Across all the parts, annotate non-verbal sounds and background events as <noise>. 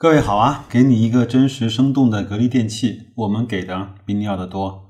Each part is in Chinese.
各位好啊，给你一个真实生动的格力电器，我们给的比你要的多。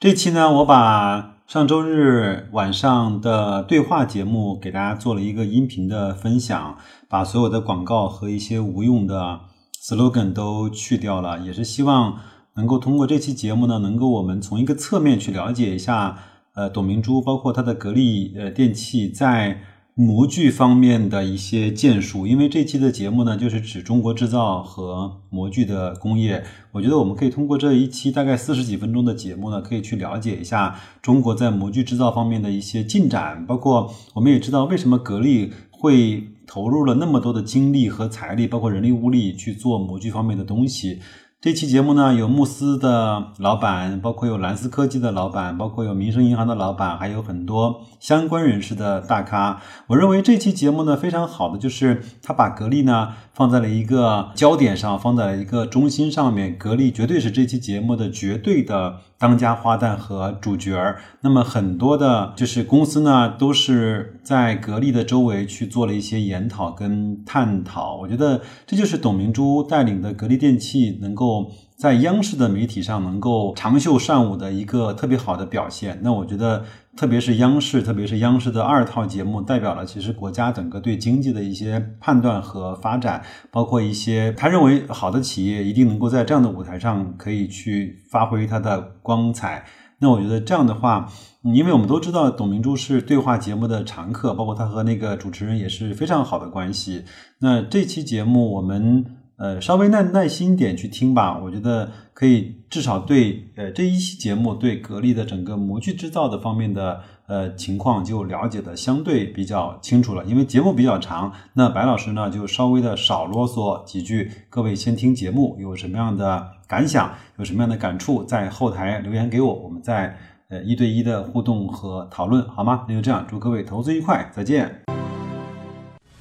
这期呢，我把上周日晚上的对话节目给大家做了一个音频的分享，把所有的广告和一些无用的 slogan 都去掉了，也是希望能够通过这期节目呢，能够我们从一个侧面去了解一下，呃，董明珠包括它的格力呃电器在。模具方面的一些建树，因为这期的节目呢，就是指中国制造和模具的工业。我觉得我们可以通过这一期大概四十几分钟的节目呢，可以去了解一下中国在模具制造方面的一些进展，包括我们也知道为什么格力会投入了那么多的精力和财力，包括人力物力去做模具方面的东西。这期节目呢，有慕斯的老板，包括有蓝思科技的老板，包括有民生银行的老板，还有很多相关人士的大咖。我认为这期节目呢，非常好的就是他把格力呢。放在了一个焦点上，放在了一个中心上面。格力绝对是这期节目的绝对的当家花旦和主角儿。那么很多的，就是公司呢，都是在格力的周围去做了一些研讨跟探讨。我觉得这就是董明珠带领的格力电器能够。在央视的媒体上能够长袖善舞的一个特别好的表现，那我觉得，特别是央视，特别是央视的二套节目，代表了其实国家整个对经济的一些判断和发展，包括一些他认为好的企业一定能够在这样的舞台上可以去发挥它的光彩。那我觉得这样的话，因为我们都知道董明珠是对话节目的常客，包括他和那个主持人也是非常好的关系。那这期节目我们。呃，稍微耐耐心点去听吧，我觉得可以至少对呃这一期节目对格力的整个模具制造的方面的呃情况就了解的相对比较清楚了。因为节目比较长，那白老师呢就稍微的少啰嗦几句，各位先听节目有什么样的感想，有什么样的感触，在后台留言给我，我们再呃一对一的互动和讨论，好吗？那就这样，祝各位投资愉快，再见。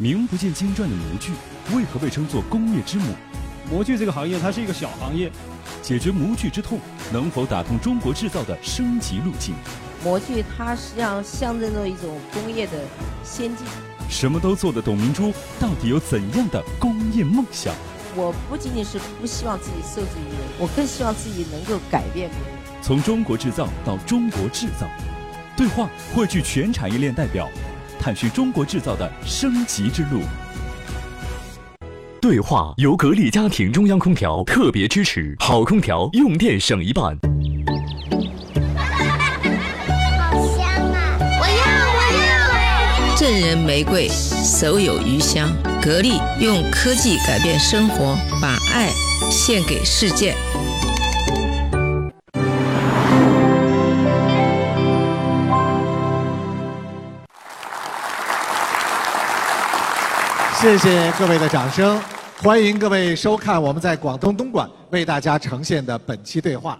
名不见经传的模具。为何被称作工业之母？模具这个行业，它是一个小行业。解决模具之痛，能否打通中国制造的升级路径？模具它实际上象征着一种工业的先进。什么都做的董明珠，到底有怎样的工业梦想？我不仅仅是不希望自己受制于人，我更希望自己能够改变。从中国制造到中国制造，对话汇聚全产业链代表，探寻中国制造的升级之路。对话由格力家庭中央空调特别支持，好空调用电省一半。好香啊！我要，我要！赠人玫瑰，手有余香。格力用科技改变生活，把爱献给世界。谢谢各位的掌声。欢迎各位收看我们在广东东莞为大家呈现的本期对话。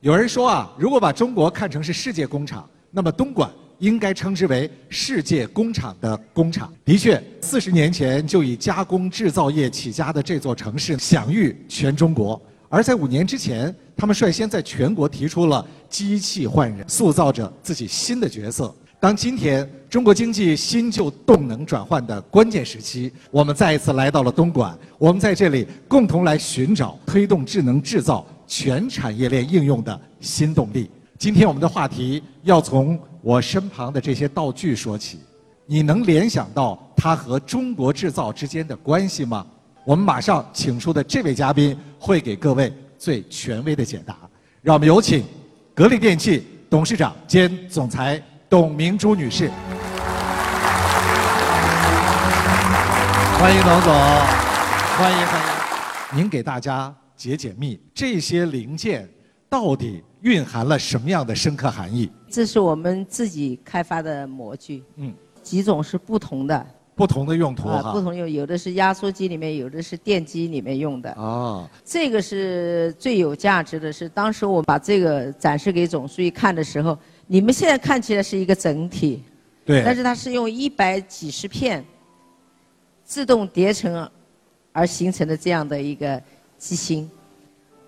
有人说啊，如果把中国看成是世界工厂，那么东莞应该称之为世界工厂的工厂。的确，四十年前就以加工制造业起家的这座城市享誉全中国。而在五年之前，他们率先在全国提出了机器换人，塑造着自己新的角色。当今天中国经济新旧动能转换的关键时期，我们再一次来到了东莞，我们在这里共同来寻找推动智能制造全产业链应用的新动力。今天我们的话题要从我身旁的这些道具说起，你能联想到它和中国制造之间的关系吗？我们马上请出的这位嘉宾会给各位最权威的解答。让我们有请格力电器董事长兼总裁。董明珠女士，欢迎董总，欢迎欢迎。您给大家解解密，这些零件到底蕴含了什么样的深刻含义？这是我们自己开发的模具，嗯，几种是不同的，不同的用途哈，不同用，有的是压缩机里面，有的是电机里面用的。哦，这个是最有价值的，是当时我把这个展示给总书记看的时候。你们现在看起来是一个整体，对，但是它是用一百几十片自动叠成而形成的这样的一个机芯，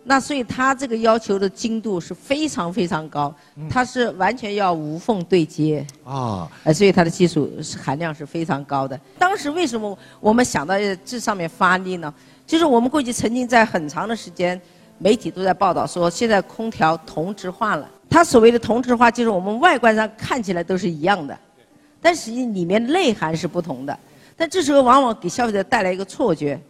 那所以它这个要求的精度是非常非常高，它是完全要无缝对接啊，所以它的技术含量是非常高的。当时为什么我们想到这上面发力呢？就是我们过去曾经在很长的时间，媒体都在报道说，现在空调同质化了。它所谓的同质化，就是我们外观上看起来都是一样的，但实际里面内涵是不同的。但这时候往往给消费者带来一个错觉，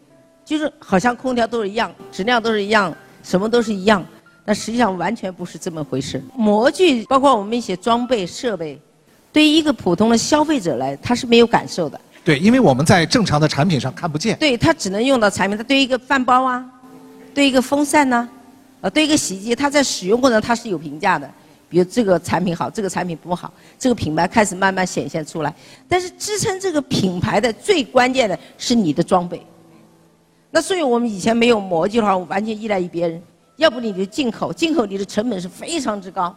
就是好像空调都是一样，质量都是一样，什么都是一样。但实际上完全不是这么回事。模具包括我们一些装备设备，对于一个普通的消费者来，他是没有感受的。对，因为我们在正常的产品上看不见。对，他只能用到产品。他对于一个饭包啊，对一个风扇呢，呃，对一个洗衣机，它在使用过程它是有评价的。比如这个产品好，这个产品不好，这个品牌开始慢慢显现出来。但是支撑这个品牌的最关键的是你的装备。那所以我们以前没有模具的话，我完全依赖于别人。要不你就进口，进口你的成本是非常之高。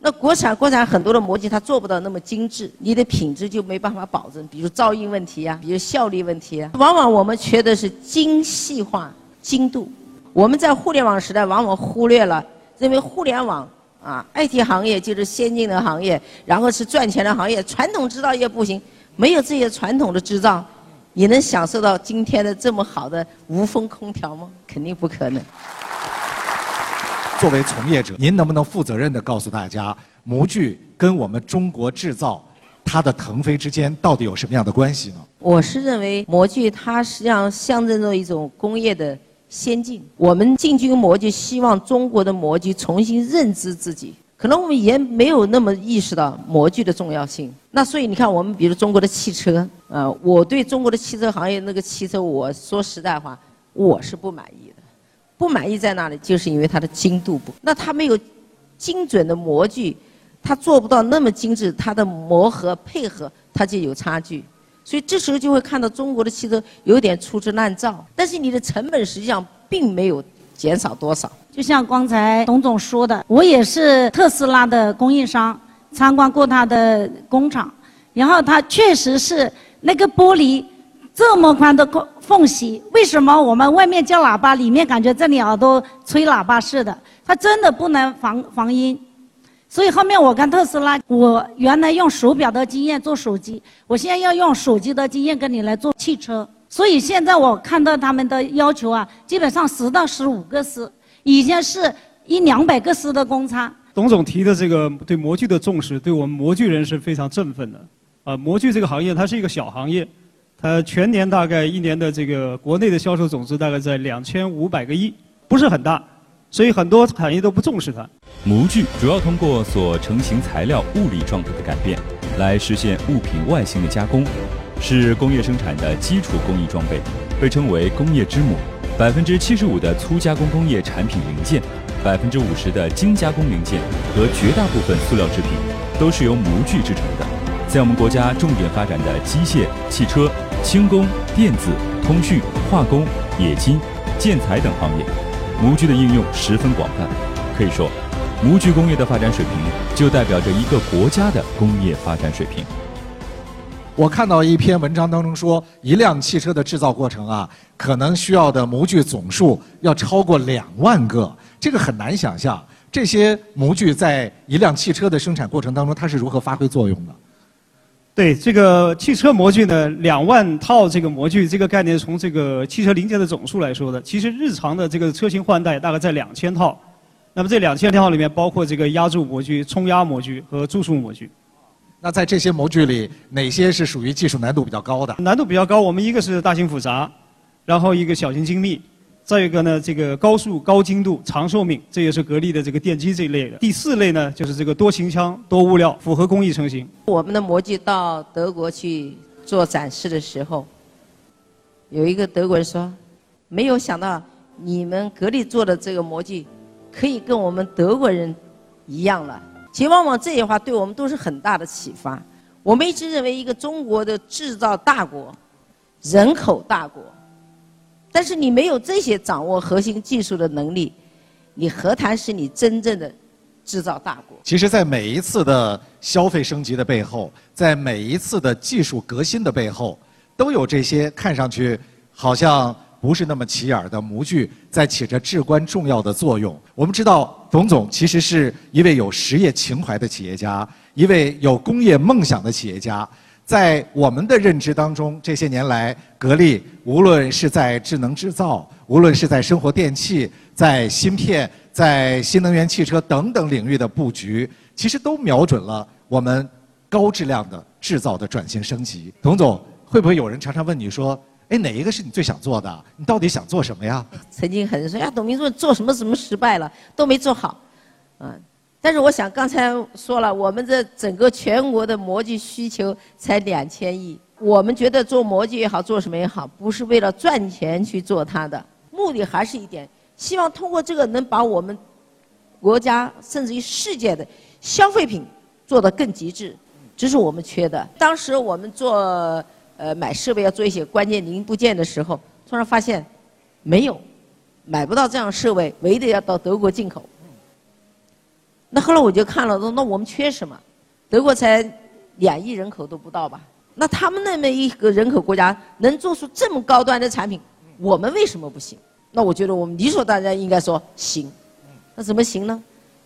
那国产国产很多的模具它做不到那么精致，你的品质就没办法保证，比如噪音问题啊，比如效率问题啊。往往我们缺的是精细化、精度。我们在互联网时代往往忽略了，认为互联网啊，IT 行业就是先进的行业，然后是赚钱的行业，传统制造业不行。没有这些传统的制造，你能享受到今天的这么好的无风空调吗？肯定不可能。作为从业者，您能不能负责任地告诉大家，模具跟我们中国制造它的腾飞之间到底有什么样的关系呢？我是认为模具它实际上象征着一种工业的先进。我们进军模具，希望中国的模具重新认知自己。可能我们以前没有那么意识到模具的重要性。那所以你看，我们比如中国的汽车，呃，我对中国的汽车行业那个汽车，我说实在话，我是不满意的。不满意在哪里？就是因为它的精度不，那它没有精准的模具，它做不到那么精致，它的磨合配合它就有差距，所以这时候就会看到中国的汽车有点粗制滥造，但是你的成本实际上并没有减少多少。就像刚才董总说的，我也是特斯拉的供应商，参观过他的工厂，然后它确实是那个玻璃。这么宽的缝缝隙，为什么我们外面叫喇叭，里面感觉这里耳朵吹喇叭似的？它真的不能防防音。所以后面我跟特斯拉，我原来用手表的经验做手机，我现在要用手机的经验跟你来做汽车。所以现在我看到他们的要求啊，基本上十到十五个丝，以前是一两百个丝的公差。董总提的这个对模具的重视，对我们模具人是非常振奋的。啊，模具这个行业它是一个小行业。它全年大概一年的这个国内的销售总值大概在两千五百个亿，不是很大，所以很多产业都不重视它。模具主要通过所成型材料物理状态的改变，来实现物品外形的加工，是工业生产的基础工艺装备，被称为工业之母。百分之七十五的粗加工工业产品零件，百分之五十的精加工零件和绝大部分塑料制品，都是由模具制成的。在我们国家重点发展的机械、汽车。轻工、电子、通讯、化工、冶金、建材等行业，模具的应用十分广泛。可以说，模具工业的发展水平，就代表着一个国家的工业发展水平。我看到一篇文章当中说，一辆汽车的制造过程啊，可能需要的模具总数要超过两万个，这个很难想象。这些模具在一辆汽车的生产过程当中，它是如何发挥作用的？对这个汽车模具呢，两万套这个模具，这个概念从这个汽车零件的总数来说的，其实日常的这个车型换代大概在两千套。那么这两千套里面包括这个压铸模具、冲压模具和注塑模具。那在这些模具里，哪些是属于技术难度比较高的？难度比较高，我们一个是大型复杂，然后一个小型精密。再一个呢，这个高速、高精度、长寿命，这也是格力的这个电机这一类的。第四类呢，就是这个多型腔、多物料，复合工艺成型。我们的模具到德国去做展示的时候，有一个德国人说：“没有想到你们格力做的这个模具，可以跟我们德国人一样了。”其实往往这些话对我们都是很大的启发。我们一直认为，一个中国的制造大国，人口大国。但是你没有这些掌握核心技术的能力，你何谈是你真正的制造大国？其实，在每一次的消费升级的背后，在每一次的技术革新的背后，都有这些看上去好像不是那么起眼的模具在起着至关重要的作用。我们知道，董总其实是一位有实业情怀的企业家，一位有工业梦想的企业家。在我们的认知当中，这些年来，格力无论是在智能制造，无论是在生活电器、在芯片、在新能源汽车等等领域的布局，其实都瞄准了我们高质量的制造的转型升级。董总，会不会有人常常问你说，哎，哪一个是你最想做的？你到底想做什么呀？曾经很多人说呀，董明珠做什么什么失败了，都没做好，嗯。但是我想刚才说了，我们这整个全国的模具需求才两千亿，我们觉得做模具也好，做什么也好，不是为了赚钱去做它的，目的还是一点，希望通过这个能把我们国家甚至于世界的消费品做得更极致，这是我们缺的。当时我们做呃买设备要做一些关键零部件的时候，突然发现没有，买不到这样设备，唯一的要到德国进口。那后来我就看了，说那我们缺什么？德国才两亿人口都不到吧？那他们那么一个人口国家能做出这么高端的产品，我们为什么不行？那我觉得我们理所当然应该说行。那怎么行呢？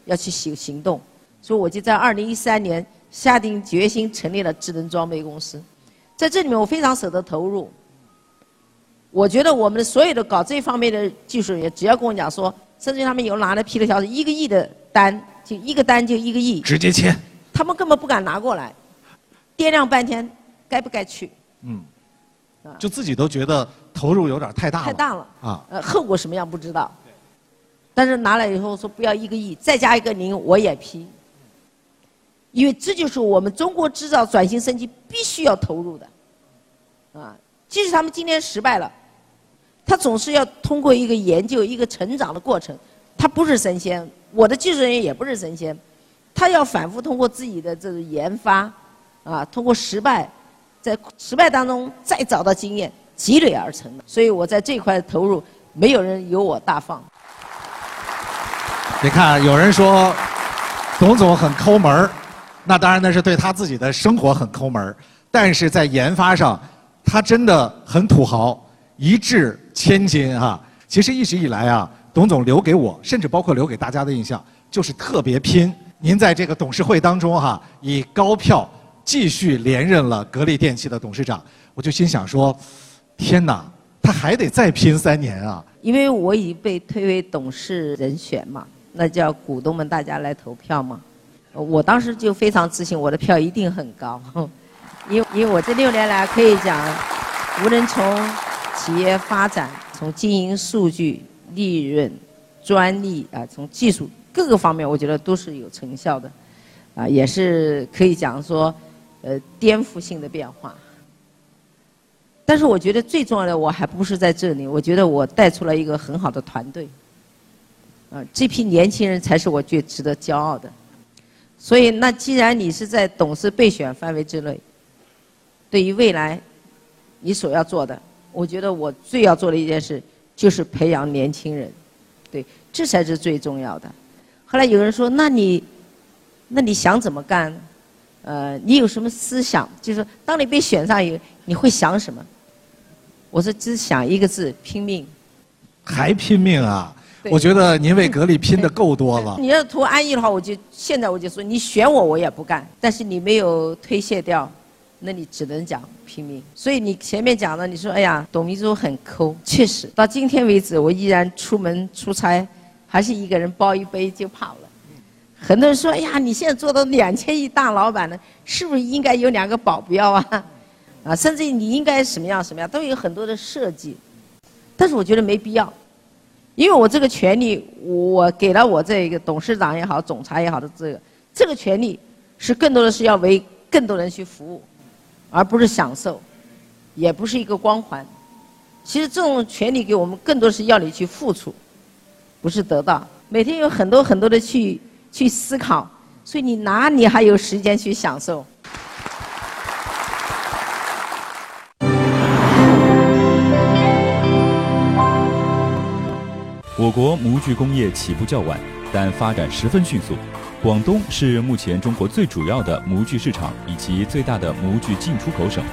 要去行行动。所以我就在二零一三年下定决心成立了智能装备公司，在这里面我非常舍得投入。我觉得我们所有的搞这方面的技术人员，只要跟我讲说，甚至他们有拿了批的条子一个亿的单。就一个单就一个亿，直接签，他们根本不敢拿过来，掂量半天，该不该去？嗯，就自己都觉得投入有点太大了，太大了。啊！呃，后果什么样不知道，但是拿来以后说不要一个亿，再加一个零我也批，因为这就是我们中国制造转型升级必须要投入的，啊，即使他们今天失败了，他总是要通过一个研究、一个成长的过程，他不是神仙。我的技术人员也不是神仙，他要反复通过自己的这个研发，啊，通过失败，在失败当中再找到经验，积累而成的。所以我在这块投入，没有人有我大方。你看，有人说董总很抠门，那当然那是对他自己的生活很抠门，但是在研发上，他真的很土豪，一掷千金啊！其实一直以来啊。董总留给我，甚至包括留给大家的印象，就是特别拼。您在这个董事会当中哈，以高票继续连任了格力电器的董事长，我就心想说：天哪，他还得再拼三年啊！因为我已被推为董事人选嘛，那叫股东们大家来投票嘛。我当时就非常自信，我的票一定很高，<laughs> 因为因为我这六年来可以讲，无论从企业发展，从经营数据。利润、专利啊，从技术各个方面，我觉得都是有成效的，啊，也是可以讲说，呃，颠覆性的变化。但是我觉得最重要的，我还不是在这里，我觉得我带出了一个很好的团队，啊，这批年轻人才是我最值得骄傲的。所以，那既然你是在董事备选范围之内，对于未来你所要做的，我觉得我最要做的一件事。就是培养年轻人，对，这才是最重要的。后来有人说：“那你，那你想怎么干？呃，你有什么思想？就是当你被选上以后，你会想什么？”我说：“只想一个字，拼命。”还拼命啊！我觉得您为格力拼的够多了。<laughs> 你要图安逸的话，我就现在我就说，你选我，我也不干。但是你没有推卸掉。那你只能讲拼命，所以你前面讲的，你说哎呀，董明珠很抠，确实，到今天为止，我依然出门出差，还是一个人包一杯就跑了。很多人说，哎呀，你现在做到两千亿大老板了，是不是应该有两个保镖啊？<laughs> 啊，甚至你应该什么样什么样，都有很多的设计。但是我觉得没必要，因为我这个权利，我给了我这个董事长也好，总裁也好的这个，这个权利是更多的是要为更多人去服务。而不是享受，也不是一个光环。其实这种权利给我们，更多是要你去付出，不是得到。每天有很多很多的去去思考，所以你哪里还有时间去享受？我国模具工业起步较晚，但发展十分迅速。广东是目前中国最主要的模具市场以及最大的模具进出口省。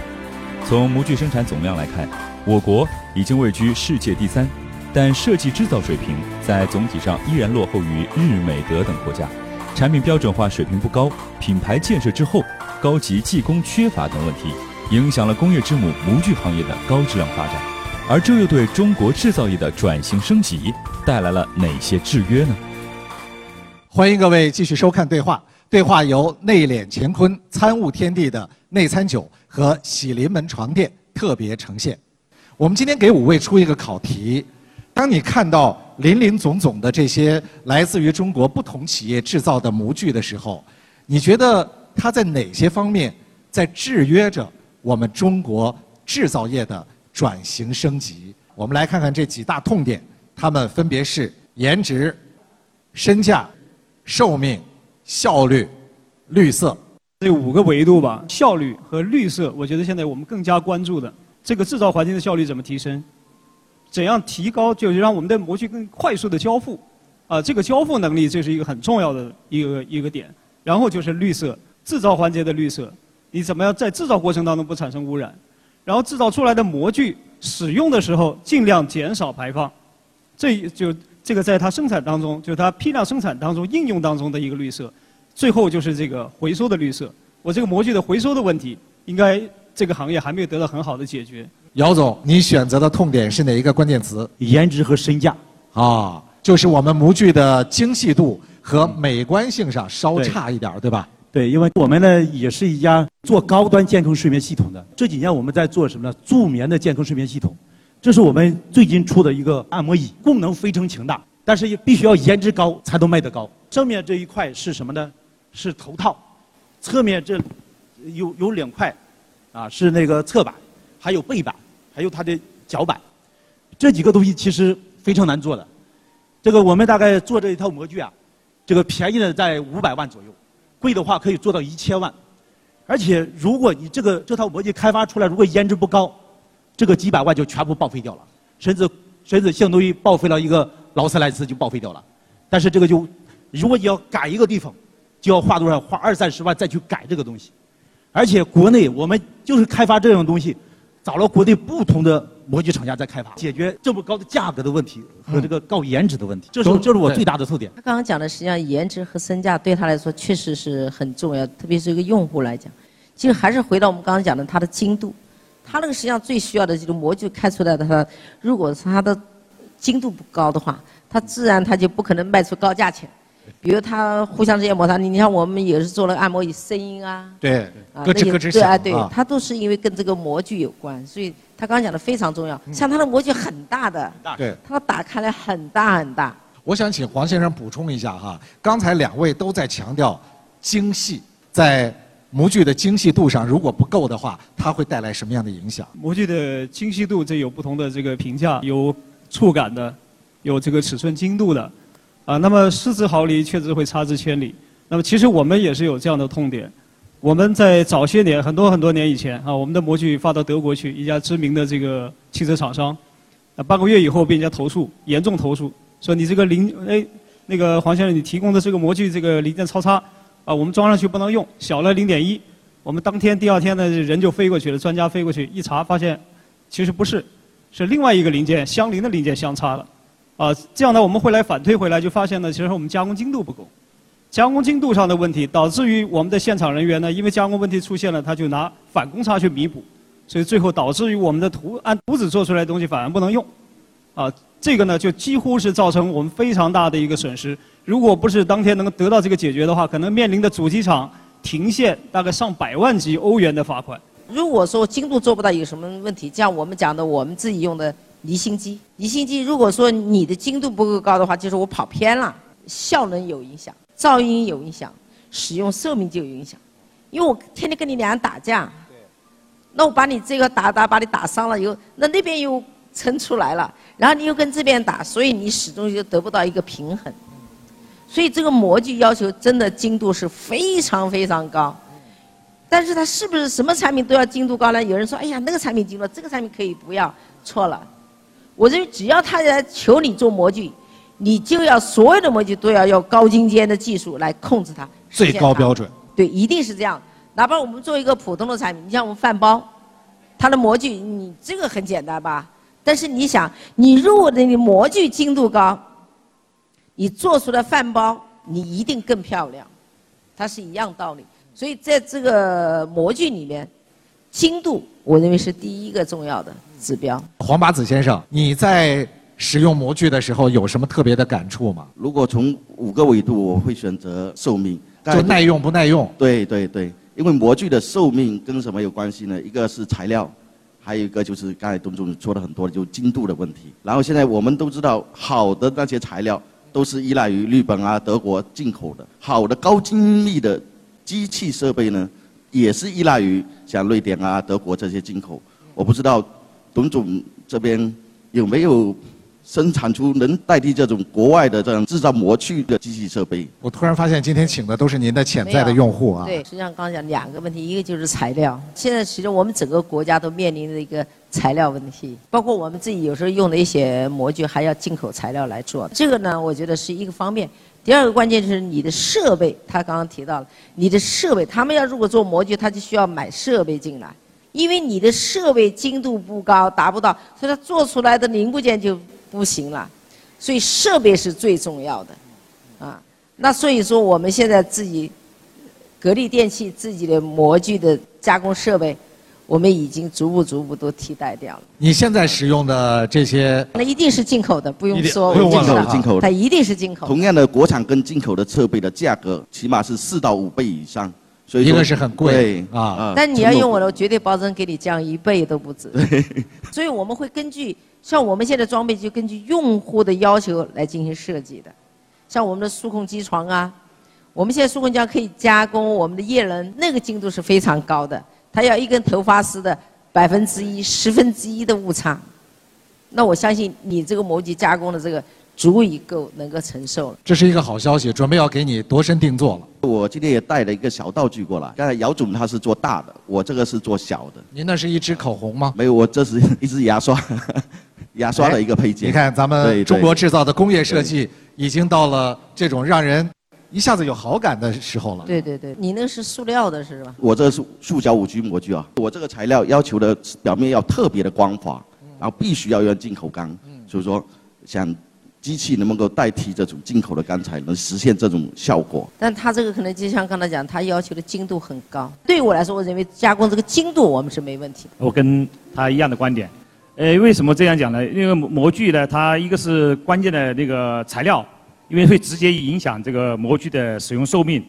从模具生产总量来看，我国已经位居世界第三，但设计制造水平在总体上依然落后于日、美、德等国家。产品标准化水平不高，品牌建设滞后，高级技工缺乏等问题，影响了工业之母模具行业的高质量发展。而这又对中国制造业的转型升级带来了哪些制约呢？欢迎各位继续收看对话。对话由内敛乾坤、参悟天地的内参酒和喜临门床垫特别呈现。我们今天给五位出一个考题：当你看到林林总总的这些来自于中国不同企业制造的模具的时候，你觉得它在哪些方面在制约着我们中国制造业的转型升级？我们来看看这几大痛点，它们分别是颜值、身价、寿命。效率、绿色，这五个维度吧。效率和绿色，我觉得现在我们更加关注的，这个制造环境的效率怎么提升？怎样提高？就是让我们的模具更快速的交付，啊，这个交付能力这是一个很重要的一个一个点。然后就是绿色，制造环节的绿色，你怎么样在制造过程当中不产生污染？然后制造出来的模具使用的时候尽量减少排放，这就。这个在它生产当中，就是它批量生产当中应用当中的一个绿色，最后就是这个回收的绿色。我这个模具的回收的问题，应该这个行业还没有得到很好的解决。姚总，你选择的痛点是哪一个关键词？颜值和身价。啊，就是我们模具的精细度和美观性上稍差一点，对吧？对，因为我们呢也是一家做高端健康睡眠系统的。这几年我们在做什么呢？助眠的健康睡眠系统。这是我们最近出的一个按摩椅，功能非常强大，但是也必须要颜值高才能卖得高。正面这一块是什么呢？是头套，侧面这有有两块，啊，是那个侧板，还有背板，还有它的脚板。这几个东西其实非常难做的。这个我们大概做这一套模具啊，这个便宜的在五百万左右，贵的话可以做到一千万。而且如果你这个这套模具开发出来，如果颜值不高，这个几百万就全部报废掉了，甚至甚至相当于报废了一个劳斯莱斯就报废掉了。但是这个就，如果你要改一个地方，就要花多少？花二三十万再去改这个东西。而且国内我们就是开发这种东西，找了国内不同的模具厂家在开发，解决这么高的价格的问题和这个高颜值的问题。这是这是我最大的特点。他刚刚讲的实际上颜值和身价对他来说确实是很重要，特别是一个用户来讲。其实还是回到我们刚刚讲的它的精度。它那个实际上最需要的就是模具开出来的，它如果是它的精度不高的话，它自然它就不可能卖出高价钱。比如它互相之间摩擦，你像我们也是做了按摩椅，声音啊，对，咯吱咯吱响啊，对，它都是因为跟这个模具有关，所以他刚刚讲的非常重要。像它的模具很大的，对，它打开来很大很大。我想请黄先生补充一下哈，刚才两位都在强调精细，在。模具的精细度上如果不够的话，它会带来什么样的影响？模具的精细度这有不同的这个评价，有触感的，有这个尺寸精度的，啊，那么失之毫厘确实会差之千里。那么其实我们也是有这样的痛点。我们在早些年很多很多年以前啊，我们的模具发到德国去，一家知名的这个汽车厂商，啊，半个月以后被人家投诉，严重投诉，说你这个零哎，那个黄先生你提供的这个模具这个零件超差。啊，我们装上去不能用，小了零点一。我们当天、第二天呢，人就飞过去了，专家飞过去一查，发现其实不是，是另外一个零件相邻的零件相差了。啊，这样呢，我们会来反推回来，就发现呢，其实我们加工精度不够，加工精度上的问题，导致于我们的现场人员呢，因为加工问题出现了，他就拿反工差去弥补，所以最后导致于我们的图按图纸做出来的东西反而不能用。啊，这个呢，就几乎是造成我们非常大的一个损失。如果不是当天能够得到这个解决的话，可能面临的主机厂停线大概上百万级欧元的罚款。如果说精度做不到，有什么问题？像我们讲的，我们自己用的离心机，离心机如果说你的精度不够高的话，就是我跑偏了，效能有影响，噪音有影响，使用寿命就有影响。因为我天天跟你俩人打架，那我把你这个打打把你打伤了以后，那那边又撑出来了，然后你又跟这边打，所以你始终就得不到一个平衡。所以这个模具要求真的精度是非常非常高，但是它是不是什么产品都要精度高呢？有人说，哎呀，那个产品精度，这个产品可以不要，错了。我认为只要他来求你做模具，你就要所有的模具都要用高精尖的技术来控制它，最高标准。对，一定是这样。哪怕我们做一个普通的产品，你像我们饭包，它的模具，你这个很简单吧？但是你想，你如果你模具精度高，你做出的饭包，你一定更漂亮，它是一样道理。所以在这个模具里面，精度我认为是第一个重要的指标。黄八子先生，你在使用模具的时候有什么特别的感触吗？如果从五个维度，我会选择寿命，就耐用不耐用？对对对，因为模具的寿命跟什么有关系呢？一个是材料，还有一个就是刚才董总说的很多，就精度的问题。然后现在我们都知道，好的那些材料都是依赖于日本啊、德国进口的，好的高精密的机器设备呢，也是依赖于像瑞典啊、德国这些进口。我不知道董总这边有没有生产出能代替这种国外的这样制造模具的机器设备。我突然发现今天请的都是您的潜在的用户啊。对，实际上刚刚讲两个问题，一个就是材料。现在其实我们整个国家都面临着一个材料问题，包括我们自己有时候用的一些模具还要进口材料来做。这个呢，我觉得是一个方面。第二个关键就是你的设备，他刚刚提到了你的设备，他们要如果做模具，他就需要买设备进来，因为你的设备精度不高，达不到，所以它做出来的零部件就不行了。所以设备是最重要的，啊，那所以说我们现在自己格力电器自己的模具的加工设备，我们已经逐步逐步都替代掉了。你现在使用的这些，那一定是进口的，不用说，不用进我知道口进口的，它一定是进口。同样的国产跟进口的设备的价格，起码是四到五倍以上，所以说一个是很贵对啊但你要用我的，我绝对保证给你降一倍都不止。所以我们会根据像我们现在装备就根据用户的要求来进行设计的，像我们的数控机床啊，我们现在数控机床可以加工我们的叶轮，那个精度是非常高的，它要一根头发丝的百分之一、十分之一的误差，那我相信你这个模具加工的这个足以够能够承受了。这是一个好消息，准备要给你度身定做了。我今天也带了一个小道具过来。刚才姚总他是做大的，我这个是做小的。您那是一支口红吗？没有，我这是 <laughs> 一支牙刷，牙刷的一个配件。你看咱们中国制造的工业设计已经到了这种让人一下子有好感的时候了。对对对，你那是塑料的是吧？我这是塑胶五 G 模具啊，我这个材料要求的表面要特别的光滑，然后必须要用进口钢，所以说想机器能不能够代替这种进口的钢材，能实现这种效果。但它这个可能就像刚才讲，它要求的精度很高。对我来说，我认为加工这个精度我们是没问题的。我跟他一样的观点。呃，为什么这样讲呢？因为模具呢，它一个是关键的那个材料，因为会直接影响这个模具的使用寿命；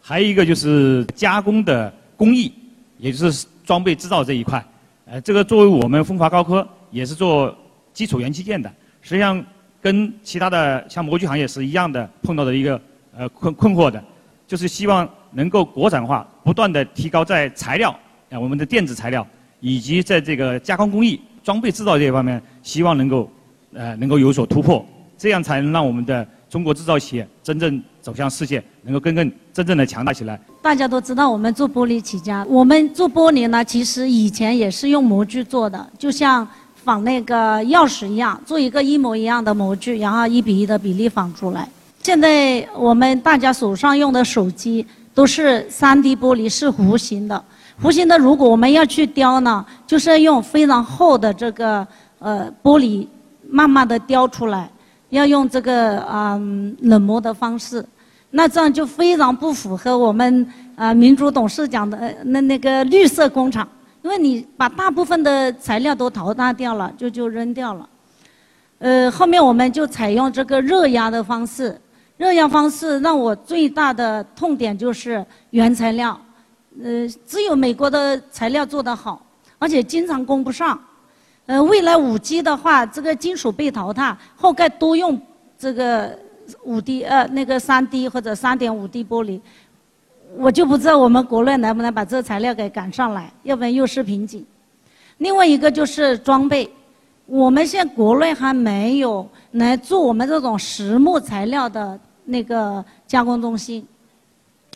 还有一个就是加工的工艺，也就是装备制造这一块。呃，这个作为我们风华高科也是做基础元器件的，实际上跟其他的像模具行业是一样的，碰到的一个呃困困惑的，就是希望能够国产化，不断的提高在材料啊、我们的电子材料以及在这个加工工艺、装备制造这一方面，希望能够呃能够有所突破，这样才能让我们的中国制造企业真正走向世界，能够更更真正的强大起来。大家都知道我们做玻璃起家，我们做玻璃呢，其实以前也是用模具做的，就像仿那个钥匙一样，做一个一模一样的模具，然后一比一的比例仿出来。现在我们大家手上用的手机都是 3D 玻璃，是弧形的。弧形的，如果我们要去雕呢，就是要用非常厚的这个呃玻璃，慢慢的雕出来，要用这个嗯冷磨的方式。那这样就非常不符合我们呃民主董事讲的那那个绿色工厂，因为你把大部分的材料都淘汰掉了，就就扔掉了。呃，后面我们就采用这个热压的方式，热压方式让我最大的痛点就是原材料，呃，只有美国的材料做得好，而且经常供不上。呃，未来五 G 的话，这个金属被淘汰，后盖多用这个五 D 呃那个三 D 或者三点五 D 玻璃，我就不知道我们国内能不能把这个材料给赶上来，要不然又是瓶颈。另外一个就是装备，我们现在国内还没有来做我们这种实木材料的那个加工中心。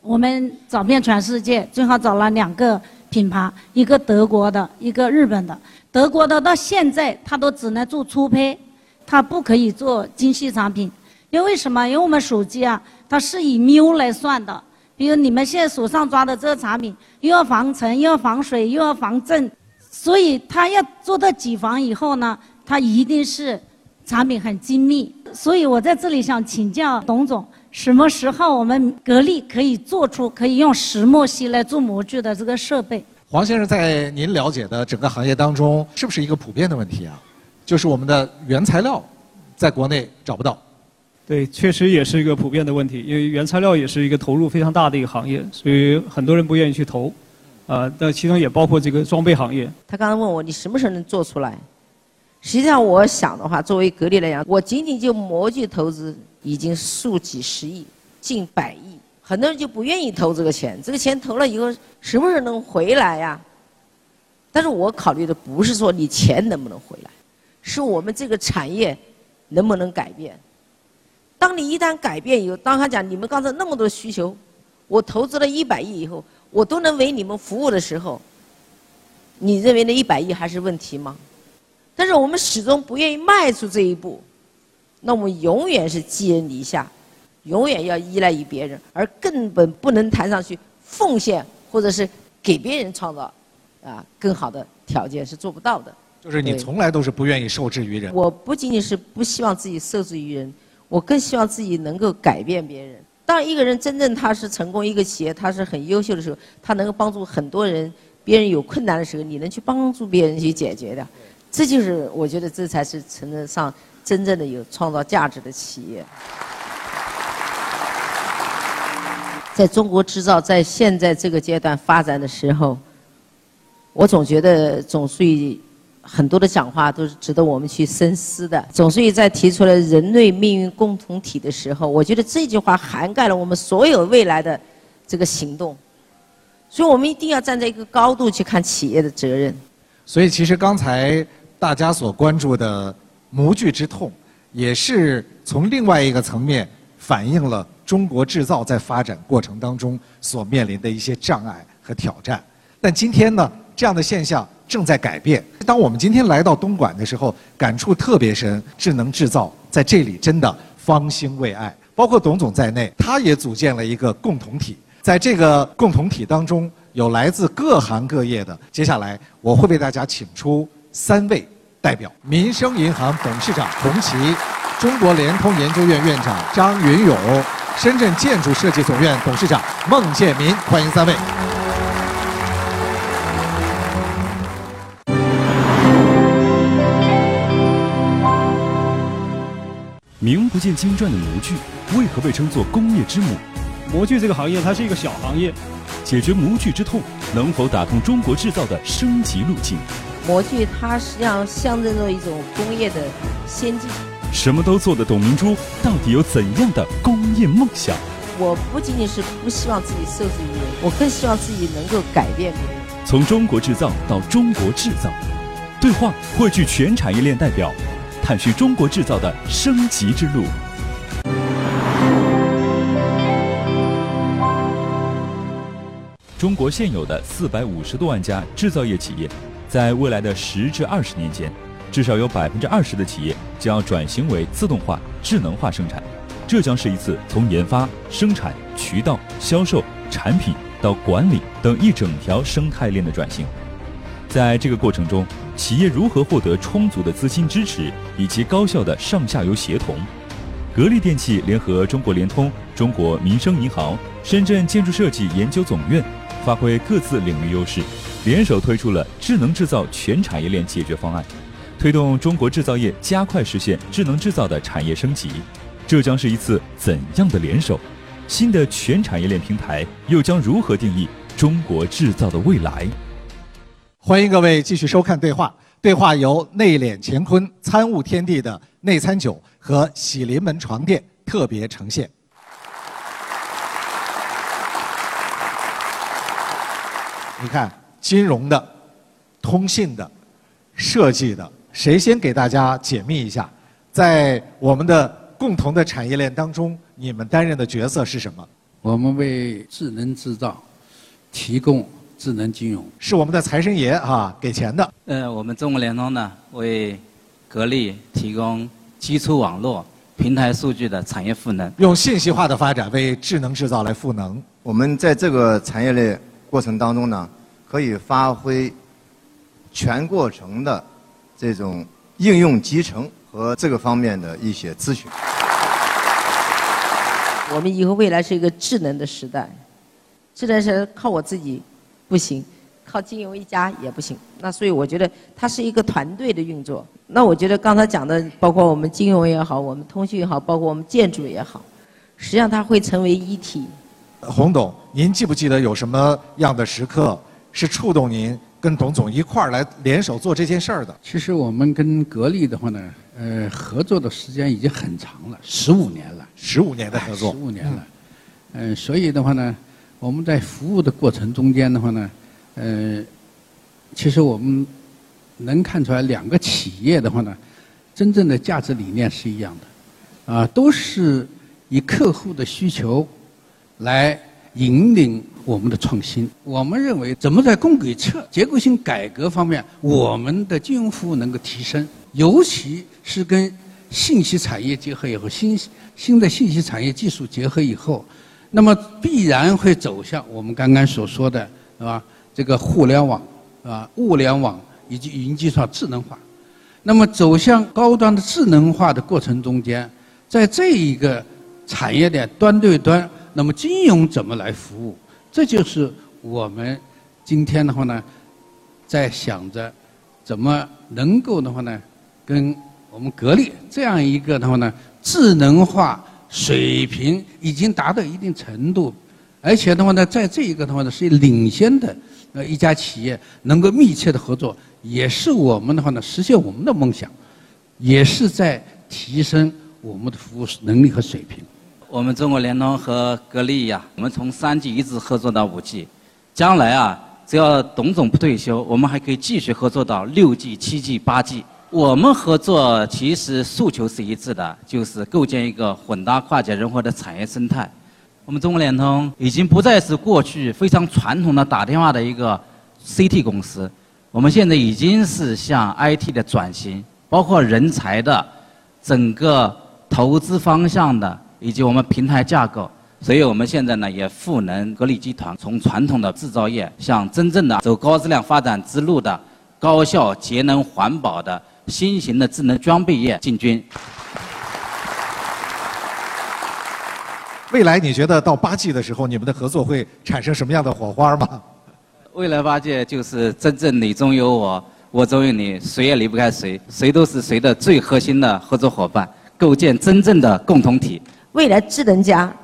我们找遍全世界，最后找了两个品牌，一个德国的，一个日本的。德国的到现在它都只能做粗胚，它不可以做精细产品。因为什么？因为我们手机啊，它是以缪来算的。比如你们现在手上抓的这个产品，又要防尘，又要防水，又要防震，所以它要做到几防以后呢，它一定是产品很精密。所以我在这里想请教董总，什么时候我们格力可以做出可以用石墨烯来做模具的这个设备？黄先生，在您了解的整个行业当中，是不是一个普遍的问题啊？就是我们的原材料在国内找不到。对，确实也是一个普遍的问题，因为原材料也是一个投入非常大的一个行业，所以很多人不愿意去投。啊，那其中也包括这个装备行业。他刚才问我，你什么时候能做出来？实际上，我想的话，作为格力来讲，我仅仅就模具投资已经数几十亿、近百亿，很多人就不愿意投这个钱。这个钱投了以后，什么时候能回来呀？但是我考虑的不是说你钱能不能回来，是我们这个产业能不能改变。当你一旦改变以后，当他讲你们刚才那么多需求，我投资了一百亿以后。我都能为你们服务的时候，你认为那一百亿还是问题吗？但是我们始终不愿意迈出这一步，那我们永远是寄人篱下，永远要依赖于别人，而根本不能谈上去奉献或者是给别人创造啊更好的条件是做不到的。就是你从来都是不愿意受制于人。我不仅仅是不希望自己受制于人，我更希望自己能够改变别人。当一个人真正他是成功，一个企业他是很优秀的时候，他能够帮助很多人，别人有困难的时候，你能去帮助别人去解决的，这就是我觉得这才是称得上真正的有创造价值的企业。在中国制造在现在这个阶段发展的时候，我总觉得总书记。很多的讲话都是值得我们去深思的。总书记在提出了人类命运共同体的时候，我觉得这句话涵盖了我们所有未来的这个行动。所以我们一定要站在一个高度去看企业的责任。所以，其实刚才大家所关注的模具之痛，也是从另外一个层面反映了中国制造在发展过程当中所面临的一些障碍和挑战。但今天呢，这样的现象。正在改变。当我们今天来到东莞的时候，感触特别深。智能制造在这里真的方兴未艾，包括董总在内，他也组建了一个共同体。在这个共同体当中，有来自各行各业的。接下来我会为大家请出三位代表：民生银行董事长洪奇，中国联通研究院院长张云勇，深圳建筑设计总院董事长孟建民。欢迎三位。名不见经传的模具，为何被称作工业之母？模具这个行业，它是一个小行业。解决模具之痛，能否打通中国制造的升级路径？模具它实际上象征着一种工业的先进。什么都做的董明珠，到底有怎样的工业梦想？我不仅仅是不希望自己受制于人，我更希望自己能够改变。从中国制造到中国制造，对话汇聚全产业链代表。探寻中国制造的升级之路。中国现有的四百五十多万家制造业企业，在未来的十至二十年间，至少有百分之二十的企业将要转型为自动化、智能化生产。这将是一次从研发、生产、渠道、销售、产品到管理等一整条生态链的转型。在这个过程中，企业如何获得充足的资金支持以及高效的上下游协同？格力电器联合中国联通、中国民生银行、深圳建筑设计研究总院，发挥各自领域优势，联手推出了智能制造全产业链解决方案，推动中国制造业加快实现智能制造的产业升级。这将是一次怎样的联手？新的全产业链平台又将如何定义中国制造的未来？欢迎各位继续收看对话。对话由内敛乾坤、参悟天地的内参酒和喜临门床垫特别呈现。你看，金融的、通信的、设计的，谁先给大家解密一下？在我们的共同的产业链当中，你们担任的角色是什么？我们为智能制造提供。智能金融是我们的财神爷啊，给钱的。呃，我们中国联通呢，为格力提供基础网络、平台数据的产业赋能，用信息化的发展为智能制造来赋能。我们在这个产业链过程当中呢，可以发挥全过程的这种应用集成和这个方面的一些咨询。我们以后未来是一个智能的时代，智能是靠我自己不行，靠金融一家也不行。那所以我觉得它是一个团队的运作。那我觉得刚才讲的，包括我们金融也好，我们通讯也好，包括我们建筑也好，实际上它会成为一体。洪董，您记不记得有什么样的时刻是触动您跟董总一块儿来联手做这件事儿的？其实我们跟格力的话呢，呃，合作的时间已经很长了，十五年了。十五年的合作。十五年了。嗯，所以的话呢，我们在服务的过程中间的话呢，呃，其实我们能看出来，两个企业的话呢，真正的价值理念是一样的，啊，都是以客户的需求。来引领我们的创新。我们认为，怎么在供给侧结构性改革方面，我们的金融服务能够提升，尤其是跟信息产业结合以后，新新的信息产业技术结合以后，那么必然会走向我们刚刚所说的，是吧？这个互联网，啊，物联网以及云计算智能化。那么走向高端的智能化的过程中间，在这一个产业链端对端。那么金融怎么来服务？这就是我们今天的话呢，在想着怎么能够的话呢，跟我们格力这样一个的话呢，智能化水平已经达到一定程度，而且的话呢，在这一个的话呢是领先的呃一家企业，能够密切的合作，也是我们的话呢实现我们的梦想，也是在提升我们的服务能力和水平。我们中国联通和格力呀，我们从三 G 一直合作到五 G，将来啊，只要董总不退休，我们还可以继续合作到六 G、七 G、八 G。我们合作其实诉求是一致的，就是构建一个混搭跨界融合的产业生态。我们中国联通已经不再是过去非常传统的打电话的一个 CT 公司，我们现在已经是向 IT 的转型，包括人才的整个投资方向的。以及我们平台架构，所以我们现在呢也赋能格力集团，从传统的制造业向真正的走高质量发展之路的高效、节能、环保的新型的智能装备业进军。未来你觉得到八 G 的时候，你们的合作会产生什么样的火花吗？未来八 G 就是真正你中有我，我中有你，谁也离不开谁，谁都是谁的最核心的合作伙伴，构建真正的共同体。未来智能家，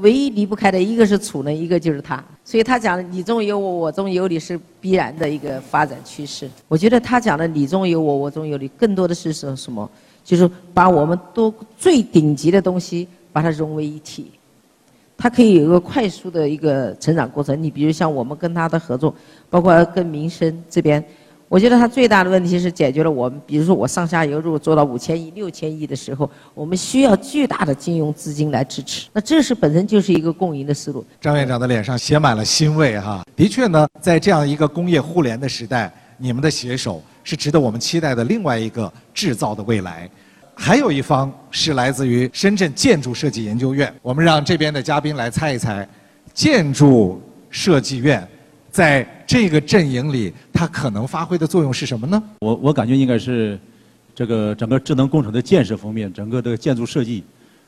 唯一离不开的一个是储能，一个就是它。所以他讲的“你中有我，我中有你”是必然的一个发展趋势。我觉得他讲的“你中有我，我中有你”更多的是说什么？就是把我们都最顶级的东西把它融为一体。它可以有一个快速的一个成长过程。你比如像我们跟他的合作，包括跟民生这边。我觉得它最大的问题是解决了我们，比如说我上下游如果做到五千亿、六千亿的时候，我们需要巨大的金融资金来支持。那这是本身就是一个共赢的思路。张院长的脸上写满了欣慰哈，的确呢，在这样一个工业互联的时代，你们的携手是值得我们期待的另外一个制造的未来。还有一方是来自于深圳建筑设计研究院，我们让这边的嘉宾来猜一猜，建筑设计院。在这个阵营里，它可能发挥的作用是什么呢？我我感觉应该是，这个整个智能工程的建设方面，整个这个建筑设计，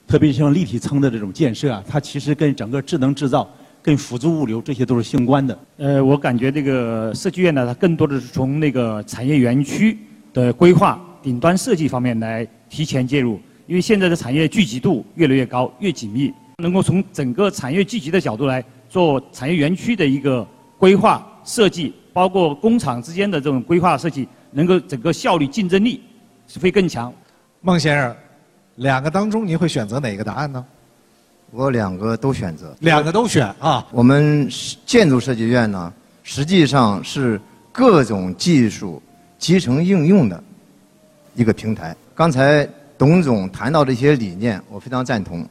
特别像立体层的这种建设啊，它其实跟整个智能制造、跟辅助物流这些都是相关的。呃，我感觉这个设计院呢，它更多的是从那个产业园区的规划、顶端设计方面来提前介入，因为现在的产业聚集度越来越高、越紧密，能够从整个产业聚集的角度来做产业园区的一个。规划设计，包括工厂之间的这种规划设计，能够整个效率、竞争力是会更强。孟先生，两个当中您会选择哪个答案呢？我两个都选择。两个都选啊！我们建筑设计院呢，实际上是各种技术集成应用的一个平台。刚才董总谈到的一些理念，我非常赞同。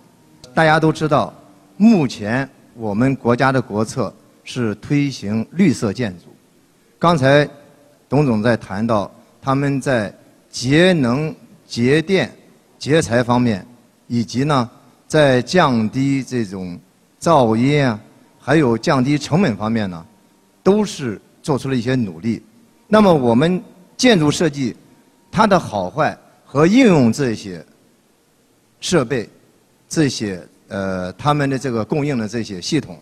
大家都知道，目前我们国家的国策。是推行绿色建筑。刚才董总在谈到他们在节能、节电、节材方面，以及呢在降低这种噪音啊，还有降低成本方面呢，都是做出了一些努力。那么我们建筑设计它的好坏和应用这些设备、这些呃，他们的这个供应的这些系统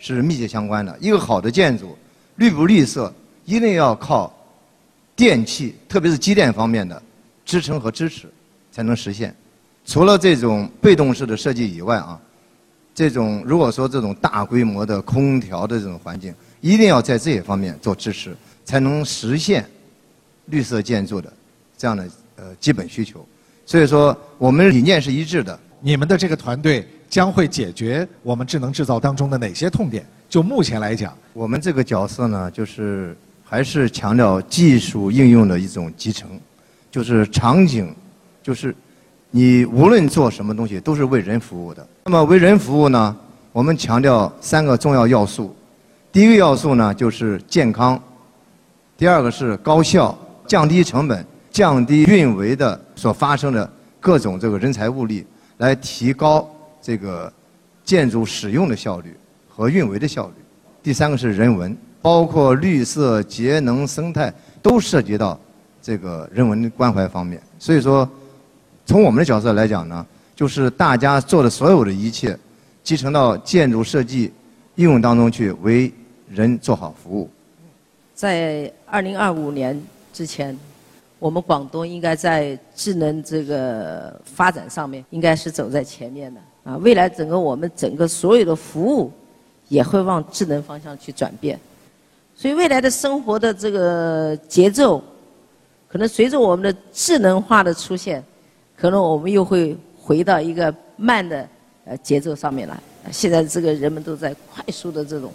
是密切相关的。一个好的建筑，绿不绿色，一定要靠电器，特别是机电方面的支撑和支持，才能实现。除了这种被动式的设计以外啊，这种如果说这种大规模的空调的这种环境，一定要在这些方面做支持，才能实现绿色建筑的这样的呃基本需求。所以说，我们理念是一致的。你们的这个团队将会解决我们智能制造当中的哪些痛点？就目前来讲，我们这个角色呢，就是还是强调技术应用的一种集成，就是场景，就是你无论做什么东西都是为人服务的。那么为人服务呢，我们强调三个重要要素。第一个要素呢就是健康，第二个是高效，降低成本，降低运维的所发生的各种这个人才物力。来提高这个建筑使用的效率和运维的效率。第三个是人文，包括绿色、节能、生态都涉及到这个人文关怀方面。所以说，从我们的角色来讲呢，就是大家做的所有的一切，集成到建筑设计应用当中去，为人做好服务。在二零二五年之前。我们广东应该在智能这个发展上面，应该是走在前面的啊！未来整个我们整个所有的服务，也会往智能方向去转变。所以未来的生活的这个节奏，可能随着我们的智能化的出现，可能我们又会回到一个慢的呃节奏上面来。现在这个人们都在快速的这种，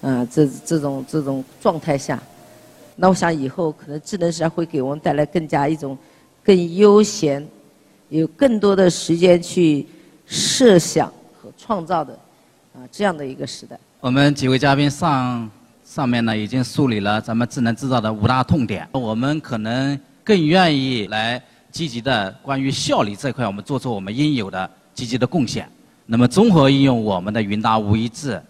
嗯，这这种这种状态下。那我想以后可能智能时代会给我们带来更加一种更悠闲、有更多的时间去设想和创造的啊这样的一个时代。我们几位嘉宾上上面呢已经梳理了咱们智能制造的五大痛点，我们可能更愿意来积极的关于效率这块，我们做出我们应有的积极的贡献。那么综合应用我们的云达无一致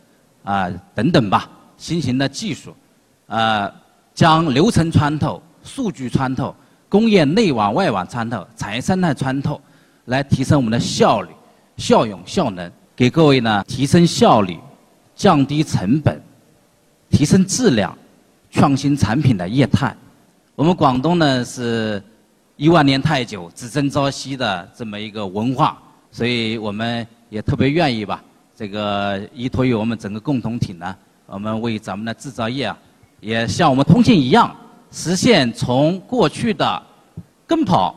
啊等等吧，新型的技术呃。将流程穿透、数据穿透、工业内网外网穿透、产业生态穿透，来提升我们的效率、效用、效能，给各位呢提升效率、降低成本、提升质量、创新产品的业态。我们广东呢是一万年太久、只争朝夕的这么一个文化，所以我们也特别愿意吧，这个依托于我们整个共同体呢，我们为咱们的制造业啊。也像我们通信一样，实现从过去的跟跑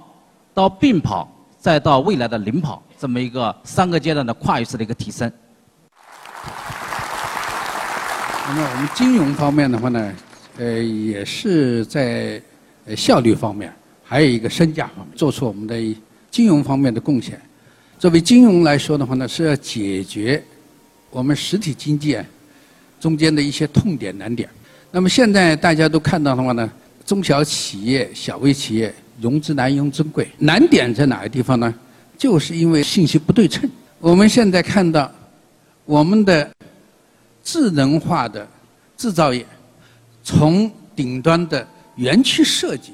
到并跑，再到未来的领跑，这么一个三个阶段的跨越式的一个提升。那么我们金融方面的话呢，呃，也是在效率方面，还有一个身价方面，做出我们的金融方面的贡献。作为金融来说的话呢，是要解决我们实体经济中间的一些痛点难点。那么现在大家都看到的话呢，中小企业、小微企业融资难、融资贵，难点在哪个地方呢？就是因为信息不对称。我们现在看到，我们的智能化的制造业，从顶端的园区设计，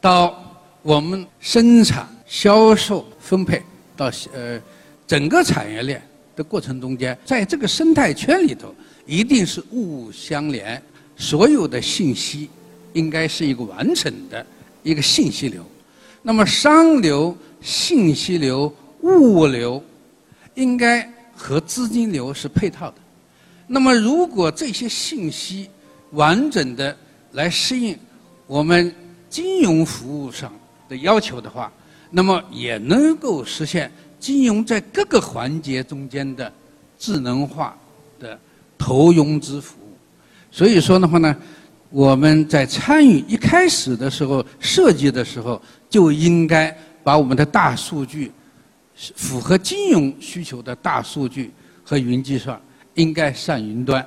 到我们生产、销售、分配，到呃整个产业链的过程中间，在这个生态圈里头，一定是物物相连。所有的信息应该是一个完整的一个信息流，那么商流、信息流、物流应该和资金流是配套的。那么，如果这些信息完整的来适应我们金融服务上的要求的话，那么也能够实现金融在各个环节中间的智能化的投融资服务。所以说的话呢，我们在参与一开始的时候设计的时候，就应该把我们的大数据，符合金融需求的大数据和云计算，应该上云端、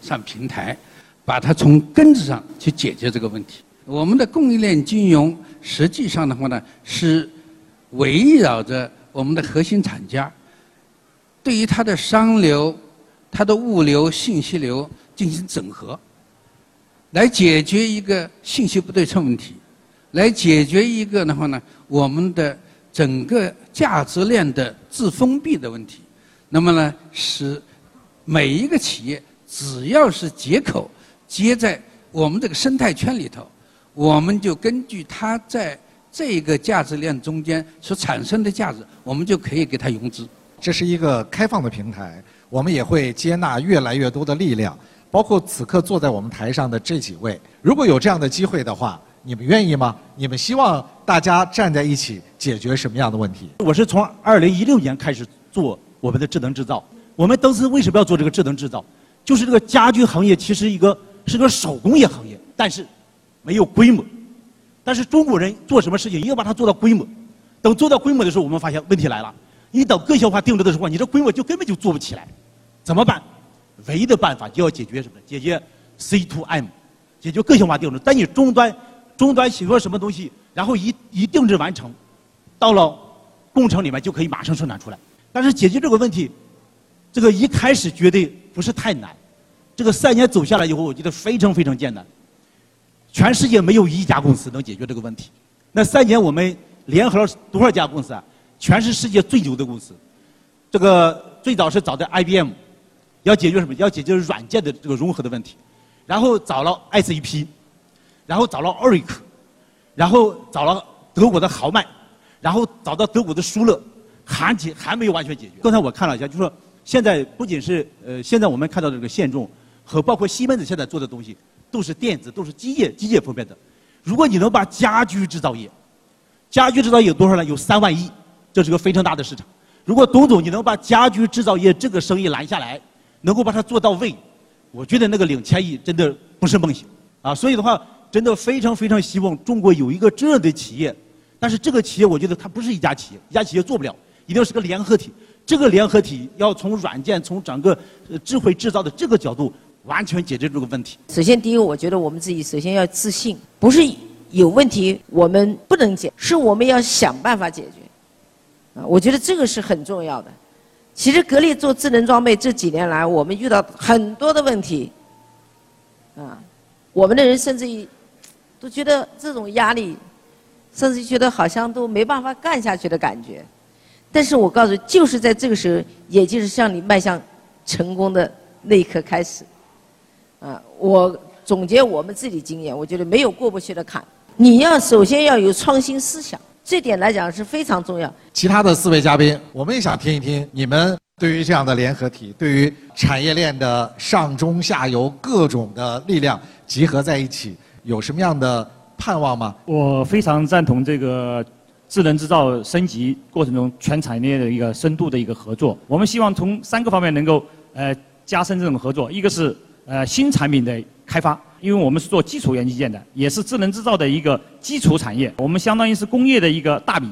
上平台，把它从根子上去解决这个问题。我们的供应链金融实际上的话呢，是围绕着我们的核心厂家，对于它的商流、它的物流、信息流。进行整合，来解决一个信息不对称问题，来解决一个的话呢，我们的整个价值链的自封闭的问题，那么呢，使每一个企业只要是接口接在我们这个生态圈里头，我们就根据它在这个价值链中间所产生的价值，我们就可以给它融资。这是一个开放的平台，我们也会接纳越来越多的力量，包括此刻坐在我们台上的这几位。如果有这样的机会的话，你们愿意吗？你们希望大家站在一起解决什么样的问题？我是从二零一六年开始做我们的智能制造。我们当时为什么要做这个智能制造？就是这个家居行业其实一个是个手工业行业，但是没有规模。但是中国人做什么事情一定要把它做到规模。等做到规模的时候，我们发现问题来了。你等个性化定制的时候，你这规模就根本就做不起来。怎么办？唯一的办法就要解决什么？解决 C to M，解决个性化定制。但你终端终端写个什么东西，然后一一定制完成，到了工程里面就可以马上生产出来。但是解决这个问题，这个一开始绝对不是太难。这个三年走下来以后，我觉得非常非常艰难。全世界没有一家公司能解决这个问题。那三年我们联合了多少家公司啊？全是世界最牛的公司。这个最早是找的 IBM，要解决什么？要解决软件的这个融合的问题。然后找了 SAP，然后找了 Oracle，然后找了德国的豪迈，然后找到德国的舒勒，还解还没有完全解决。刚才我看了一下，就说现在不仅是呃，现在我们看到这个现重和包括西门子现在做的东西，都是电子，都是机械机械方面的。如果你能把家居制造业，家居制造业有多少呢？有三万亿。这是个非常大的市场。如果董总你能把家居制造业这个生意拦下来，能够把它做到位，我觉得那个两千亿真的不是梦想啊！所以的话，真的非常非常希望中国有一个这样的企业。但是这个企业，我觉得它不是一家企业，一家企业做不了，一定要是个联合体。这个联合体要从软件、从整个智慧制造的这个角度，完全解决这个问题。首先，第一个，我觉得我们自己首先要自信，不是有问题我们不能解，是我们要想办法解决。啊我觉得这个是很重要的。其实格力做智能装备这几年来，我们遇到很多的问题，啊，我们的人甚至于都觉得这种压力，甚至觉得好像都没办法干下去的感觉。但是我告诉你，就是在这个时候，也就是向你迈向成功的那一刻开始。啊，我总结我们自己经验，我觉得没有过不去的坎。你要首先要有创新思想。这点来讲是非常重要。其他的四位嘉宾，我们也想听一听你们对于这样的联合体，对于产业链的上中下游各种的力量集合在一起，有什么样的盼望吗？我非常赞同这个智能制造升级过程中全产业链的一个深度的一个合作。我们希望从三个方面能够呃加深这种合作，一个是呃新产品的开发。因为我们是做基础元器件的，也是智能制造的一个基础产业，我们相当于是工业的一个大米，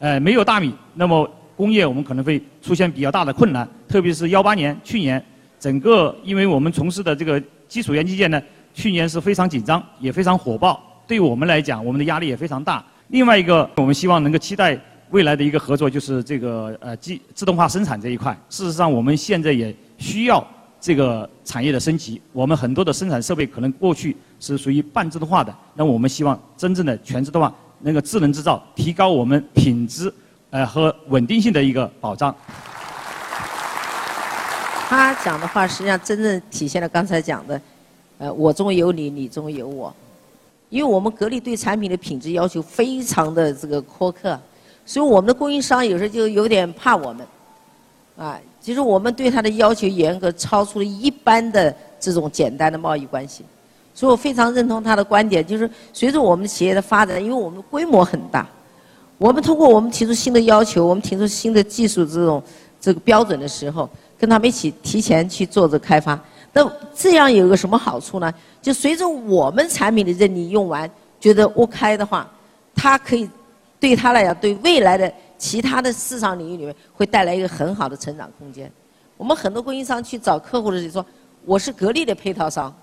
呃，没有大米，那么工业我们可能会出现比较大的困难，特别是幺八年去年，整个因为我们从事的这个基础元器件呢，去年是非常紧张，也非常火爆，对我们来讲，我们的压力也非常大。另外一个，我们希望能够期待未来的一个合作，就是这个呃机自动化生产这一块。事实上，我们现在也需要。这个产业的升级，我们很多的生产设备可能过去是属于半自动化的，那我们希望真正的全自动化，那个智能制造，提高我们品质，呃和稳定性的一个保障。他讲的话实际上真正体现了刚才讲的，呃，我中有你，你中有我，因为我们格力对产品的品质要求非常的这个苛刻，所以我们的供应商有时候就有点怕我们，啊。其实我们对他的要求严格，超出了一般的这种简单的贸易关系，所以我非常认同他的观点，就是随着我们企业的发展，因为我们规模很大，我们通过我们提出新的要求，我们提出新的技术这种这个标准的时候，跟他们一起提前去做这开发，那这样有个什么好处呢？就随着我们产品的认定用完，觉得 OK 的话，它可以对他来讲，对未来的。其他的市场领域里面会带来一个很好的成长空间。我们很多供应商去找客户的时候说：“我是格力的配套商。”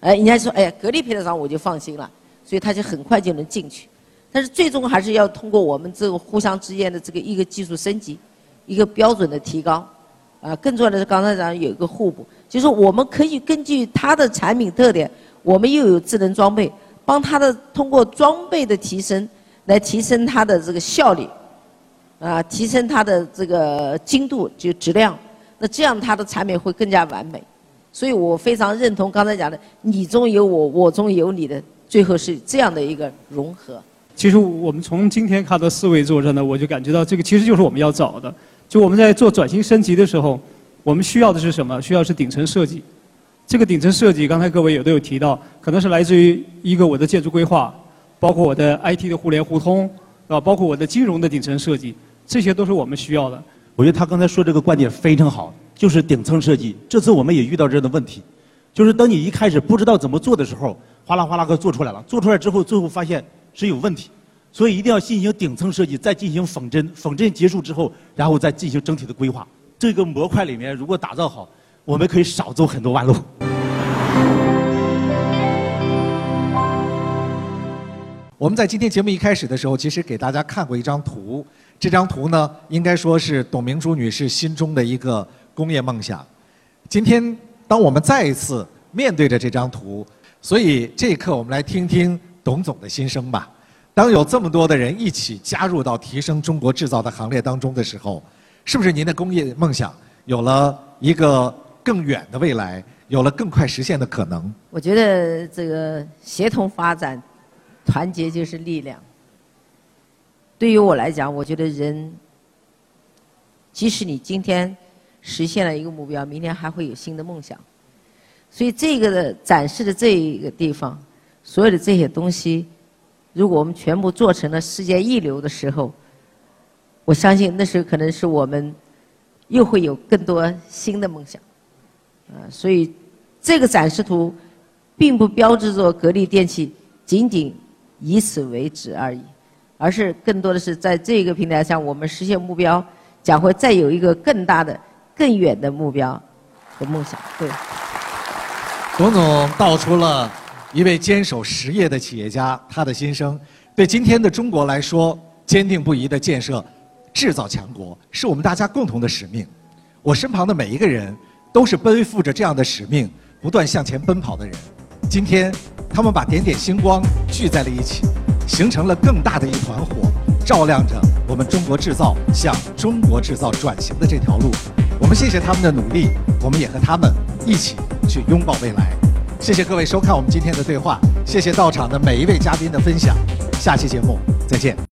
哎，人家说：“哎呀，格力配套商我就放心了。”所以他就很快就能进去。但是最终还是要通过我们这个互相之间的这个一个技术升级，一个标准的提高。啊，更重要的是刚才讲有一个互补，就是我们可以根据它的产品特点，我们又有智能装备，帮它的通过装备的提升来提升它的这个效率。啊，提升它的这个精度就质量，那这样它的产品会更加完美。所以我非常认同刚才讲的“你中有我，我中有你”的，最后是这样的一个融合。其实我们从今天看到四位作者呢，我就感觉到这个其实就是我们要找的。就我们在做转型升级的时候，我们需要的是什么？需要是顶层设计。这个顶层设计，刚才各位也都有提到，可能是来自于一个我的建筑规划，包括我的 IT 的互联互通，啊，包括我的金融的顶层设计，这些都是我们需要的。我觉得他刚才说这个观点非常好，就是顶层设计。这次我们也遇到这样的问题，就是当你一开始不知道怎么做的时候，哗啦哗啦给做出来了，做出来之后，最后发现是有问题，所以一定要进行顶层设计，再进行仿真，仿真结束之后，然后再进行整体的规划。这个模块里面如果打造好，我们可以少走很多弯路。我们在今天节目一开始的时候，其实给大家看过一张图。这张图呢，应该说是董明珠女士心中的一个工业梦想。今天，当我们再一次面对着这张图，所以这一刻我们来听听董总的心声吧。当有这么多的人一起加入到提升中国制造的行列当中的时候，是不是您的工业梦想有了一个更远的未来，有了更快实现的可能？我觉得这个协同发展。团结就是力量。对于我来讲，我觉得人，即使你今天实现了一个目标，明天还会有新的梦想。所以这个的展示的这一个地方，所有的这些东西，如果我们全部做成了世界一流的时候，我相信那时候可能是我们又会有更多新的梦想。啊，所以这个展示图并不标志着格力电器仅仅。以此为止而已，而是更多的是在这个平台上，我们实现目标，将会再有一个更大的、更远的目标和梦想。对，董总道出了一位坚守实业的企业家他的心声。对今天的中国来说，坚定不移的建设制造强国是我们大家共同的使命。我身旁的每一个人都是背负着这样的使命，不断向前奔跑的人。今天。他们把点点星光聚在了一起，形成了更大的一团火，照亮着我们中国制造向中国制造转型的这条路。我们谢谢他们的努力，我们也和他们一起去拥抱未来。谢谢各位收看我们今天的对话，谢谢到场的每一位嘉宾的分享。下期节目再见。